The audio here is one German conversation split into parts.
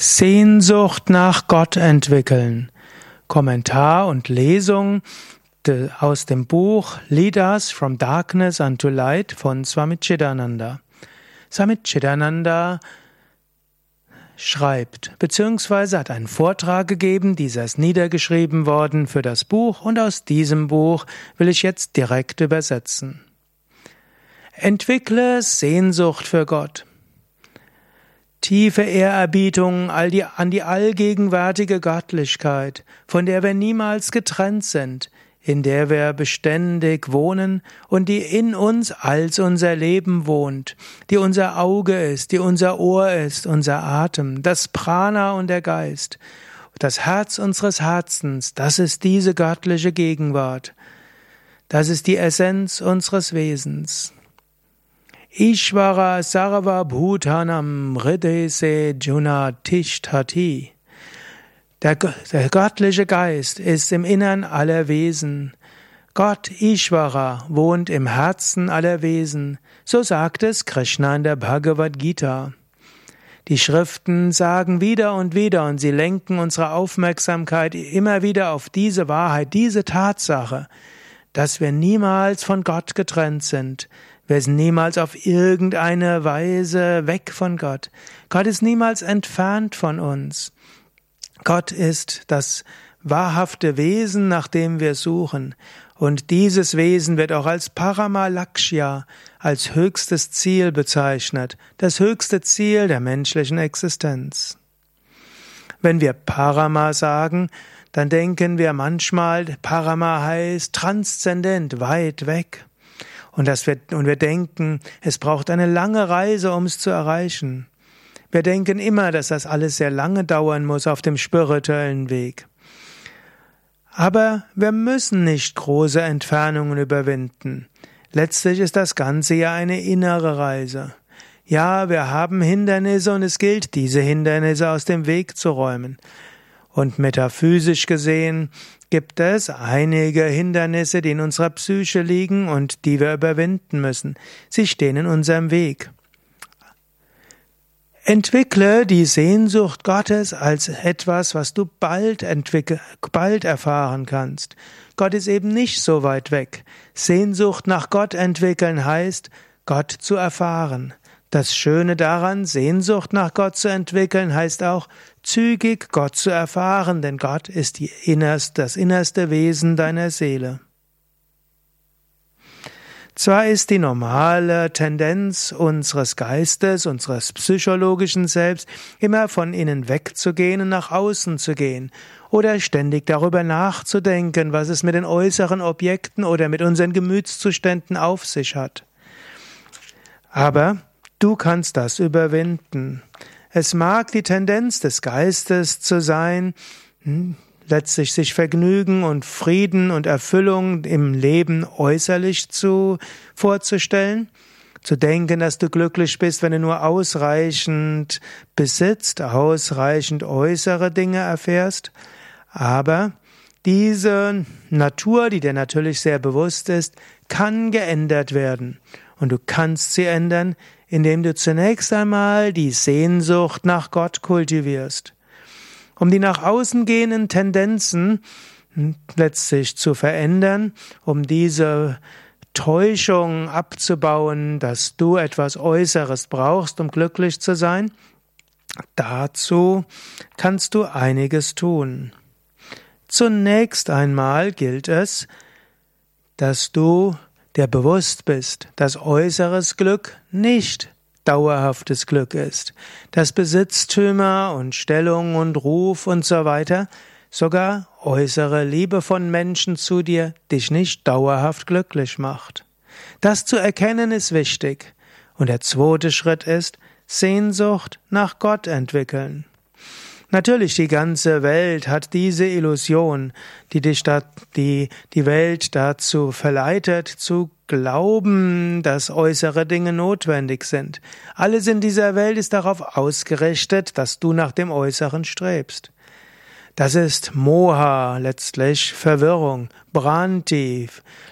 Sehnsucht nach Gott entwickeln. Kommentar und Lesung aus dem Buch Lead Us from Darkness unto Light von Swami Chidananda. Swami Chidananda schreibt, beziehungsweise hat einen Vortrag gegeben, dieser ist niedergeschrieben worden für das Buch und aus diesem Buch will ich jetzt direkt übersetzen. Entwickle Sehnsucht für Gott tiefe Ehrerbietung all die, an die allgegenwärtige Göttlichkeit, von der wir niemals getrennt sind, in der wir beständig wohnen und die in uns als unser Leben wohnt, die unser Auge ist, die unser Ohr ist, unser Atem, das Prana und der Geist, das Herz unseres Herzens, das ist diese göttliche Gegenwart, das ist die Essenz unseres Wesens. Ishvara Sarva Bhutanam Hridese Juna Tishtati. Der, der göttliche Geist ist im Innern aller Wesen. Gott Ishvara wohnt im Herzen aller Wesen. So sagt es Krishna in der Bhagavad Gita. Die Schriften sagen wieder und wieder und sie lenken unsere Aufmerksamkeit immer wieder auf diese Wahrheit, diese Tatsache, dass wir niemals von Gott getrennt sind, wir sind niemals auf irgendeine Weise weg von Gott. Gott ist niemals entfernt von uns. Gott ist das wahrhafte Wesen, nach dem wir suchen. Und dieses Wesen wird auch als Paramalakshya, als höchstes Ziel bezeichnet, das höchste Ziel der menschlichen Existenz. Wenn wir Parama sagen, dann denken wir manchmal, Parama heißt transzendent, weit weg. Und, das wir, und wir denken, es braucht eine lange Reise, um es zu erreichen. Wir denken immer, dass das alles sehr lange dauern muss auf dem spirituellen Weg. Aber wir müssen nicht große Entfernungen überwinden. Letztlich ist das Ganze ja eine innere Reise. Ja, wir haben Hindernisse und es gilt, diese Hindernisse aus dem Weg zu räumen. Und metaphysisch gesehen gibt es einige Hindernisse, die in unserer Psyche liegen und die wir überwinden müssen. Sie stehen in unserem Weg. Entwickle die Sehnsucht Gottes als etwas, was du bald bald erfahren kannst. Gott ist eben nicht so weit weg. Sehnsucht nach Gott entwickeln heißt, Gott zu erfahren. Das Schöne daran, Sehnsucht nach Gott zu entwickeln, heißt auch, zügig Gott zu erfahren, denn Gott ist innerst, das innerste Wesen deiner Seele. Zwar ist die normale Tendenz unseres Geistes, unseres psychologischen Selbst, immer von innen wegzugehen und nach außen zu gehen oder ständig darüber nachzudenken, was es mit den äußeren Objekten oder mit unseren Gemütszuständen auf sich hat. Aber Du kannst das überwinden. Es mag die Tendenz des Geistes zu sein, hm, letztlich sich Vergnügen und Frieden und Erfüllung im Leben äußerlich zu vorzustellen, zu denken, dass du glücklich bist, wenn du nur ausreichend besitzt, ausreichend äußere Dinge erfährst, aber diese Natur, die dir natürlich sehr bewusst ist, kann geändert werden und du kannst sie ändern, indem du zunächst einmal die Sehnsucht nach Gott kultivierst. Um die nach außen gehenden Tendenzen letztlich zu verändern, um diese Täuschung abzubauen, dass du etwas Äußeres brauchst, um glücklich zu sein, dazu kannst du einiges tun. Zunächst einmal gilt es, dass du der bewusst bist, dass äußeres Glück nicht dauerhaftes Glück ist, dass Besitztümer und Stellung und Ruf und so weiter, sogar äußere Liebe von Menschen zu dir dich nicht dauerhaft glücklich macht. Das zu erkennen ist wichtig. Und der zweite Schritt ist Sehnsucht nach Gott entwickeln. Natürlich, die ganze Welt hat diese Illusion, die dich da, die, die Welt dazu verleitet, zu glauben, dass äußere Dinge notwendig sind. Alles in dieser Welt ist darauf ausgerichtet, dass du nach dem Äußeren strebst. Das ist Moha, letztlich Verwirrung, Branti,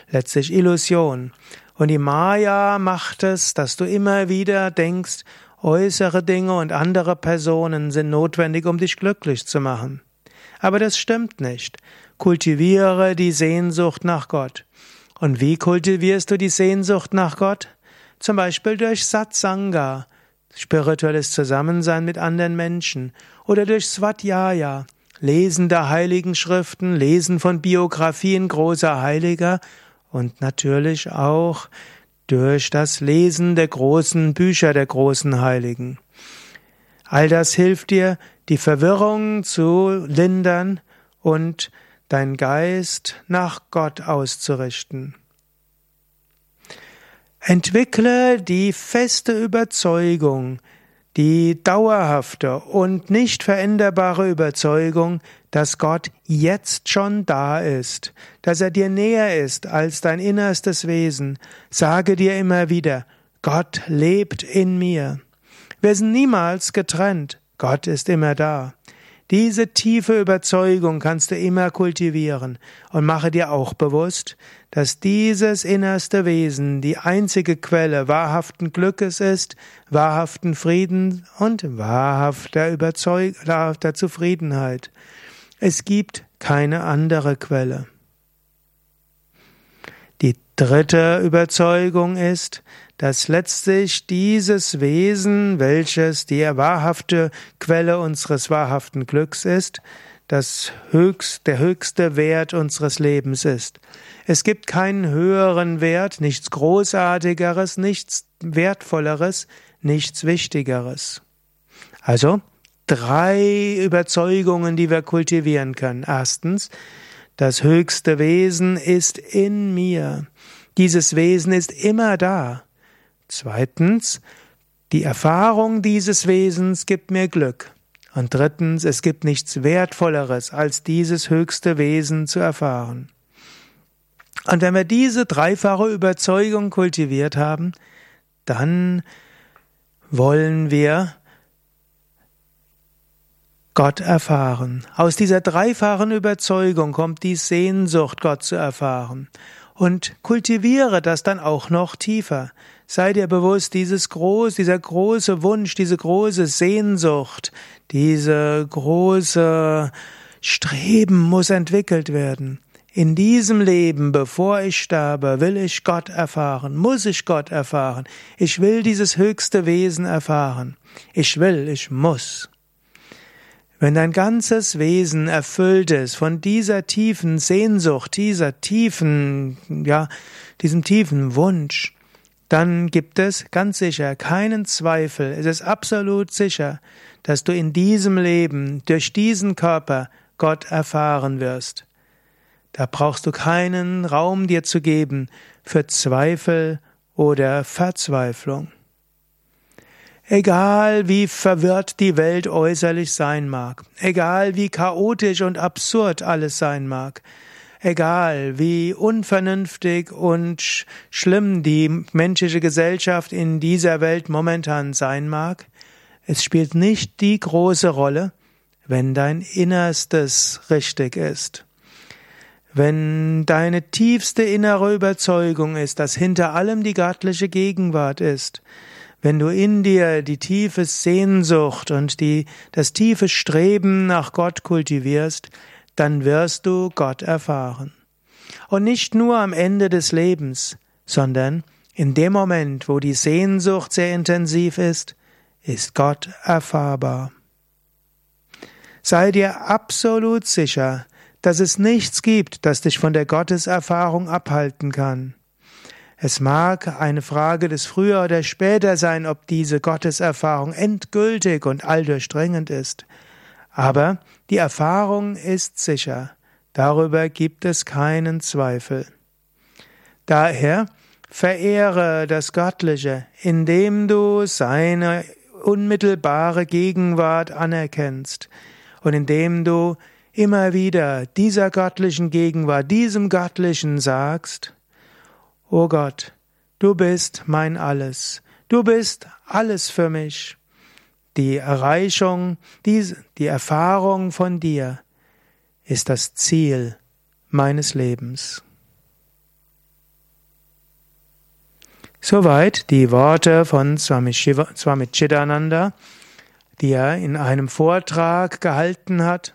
letztlich Illusion. Und die Maya macht es, dass du immer wieder denkst, äußere Dinge und andere Personen sind notwendig, um dich glücklich zu machen. Aber das stimmt nicht. Kultiviere die Sehnsucht nach Gott. Und wie kultivierst du die Sehnsucht nach Gott? Zum Beispiel durch Satsanga, spirituelles Zusammensein mit anderen Menschen, oder durch Swadhyaya, Lesen der heiligen Schriften, Lesen von Biografien großer Heiliger und natürlich auch durch das Lesen der großen Bücher der großen Heiligen. All das hilft dir, die Verwirrung zu lindern und dein Geist nach Gott auszurichten. Entwickle die feste Überzeugung, die dauerhafte und nicht veränderbare Überzeugung, dass Gott jetzt schon da ist, dass er dir näher ist als dein innerstes Wesen. Sage dir immer wieder, Gott lebt in mir. Wir sind niemals getrennt, Gott ist immer da. Diese tiefe Überzeugung kannst du immer kultivieren und mache dir auch bewusst, dass dieses innerste Wesen die einzige Quelle wahrhaften Glückes ist, wahrhaften Frieden und wahrhafter Überzeug wahrhafter Zufriedenheit. Es gibt keine andere Quelle. Die dritte Überzeugung ist, dass letztlich dieses Wesen, welches die wahrhafte Quelle unseres wahrhaften Glücks ist, das höchst, der höchste Wert unseres Lebens ist. Es gibt keinen höheren Wert, nichts Großartigeres, nichts Wertvolleres, nichts Wichtigeres. Also drei Überzeugungen, die wir kultivieren können. Erstens, das höchste Wesen ist in mir. Dieses Wesen ist immer da. Zweitens, die Erfahrung dieses Wesens gibt mir Glück. Und drittens, es gibt nichts Wertvolleres, als dieses höchste Wesen zu erfahren. Und wenn wir diese dreifache Überzeugung kultiviert haben, dann wollen wir Gott erfahren. Aus dieser dreifachen Überzeugung kommt die Sehnsucht, Gott zu erfahren. Und kultiviere das dann auch noch tiefer. Sei dir bewusst, dieses groß, dieser große Wunsch, diese große Sehnsucht, diese große Streben muss entwickelt werden. In diesem Leben, bevor ich sterbe, will ich Gott erfahren, muss ich Gott erfahren. Ich will dieses höchste Wesen erfahren. Ich will, ich muss. Wenn dein ganzes Wesen erfüllt ist von dieser tiefen Sehnsucht, dieser tiefen, ja, diesem tiefen Wunsch, dann gibt es ganz sicher keinen Zweifel, es ist absolut sicher, dass du in diesem Leben durch diesen Körper Gott erfahren wirst. Da brauchst du keinen Raum dir zu geben für Zweifel oder Verzweiflung. Egal wie verwirrt die Welt äußerlich sein mag, egal wie chaotisch und absurd alles sein mag, egal wie unvernünftig und schlimm die menschliche Gesellschaft in dieser Welt momentan sein mag, es spielt nicht die große Rolle, wenn dein Innerstes richtig ist. Wenn deine tiefste innere Überzeugung ist, dass hinter allem die göttliche Gegenwart ist, wenn du in dir die tiefe Sehnsucht und die, das tiefe Streben nach Gott kultivierst, dann wirst du Gott erfahren. Und nicht nur am Ende des Lebens, sondern in dem Moment, wo die Sehnsucht sehr intensiv ist, ist Gott erfahrbar. Sei dir absolut sicher, dass es nichts gibt, das dich von der Gotteserfahrung abhalten kann. Es mag eine Frage des früher oder später sein, ob diese Gotteserfahrung endgültig und alldurchdringend ist. Aber die Erfahrung ist sicher. Darüber gibt es keinen Zweifel. Daher verehre das Göttliche, indem du seine unmittelbare Gegenwart anerkennst und indem du immer wieder dieser göttlichen Gegenwart, diesem Göttlichen sagst, O Gott, du bist mein Alles, du bist alles für mich. Die Erreichung, die, die Erfahrung von dir ist das Ziel meines Lebens. Soweit die Worte von Swami, Shiva, Swami Chidananda, die er in einem Vortrag gehalten hat.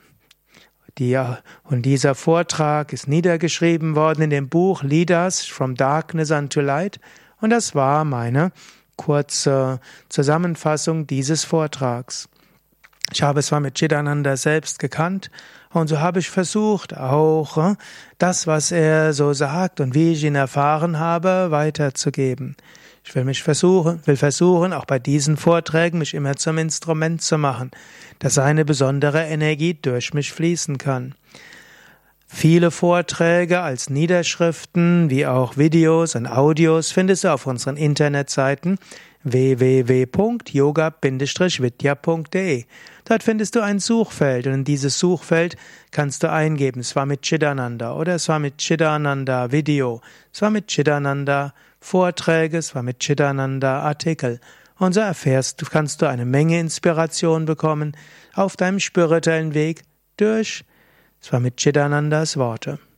Die, und dieser Vortrag ist niedergeschrieben worden in dem Buch Leaders from Darkness unto Light. Und das war meine kurze Zusammenfassung dieses Vortrags. Ich habe Swami Chidananda selbst gekannt und so habe ich versucht, auch äh, das, was er so sagt und wie ich ihn erfahren habe, weiterzugeben. Ich will mich versuchen, will versuchen, auch bei diesen Vorträgen mich immer zum Instrument zu machen, dass eine besondere Energie durch mich fließen kann. Viele Vorträge als Niederschriften wie auch Videos und Audios findest du auf unseren Internetseiten www.yoga-vidya.de. Dort findest du ein Suchfeld und in dieses Suchfeld kannst du eingeben Swami Chidananda oder Swami Chidananda Video, Swami Chidananda Vorträge, Swami Chidananda Artikel. Und so erfährst du, kannst du eine Menge Inspiration bekommen auf deinem spirituellen Weg durch Swami Chidanandas Worte.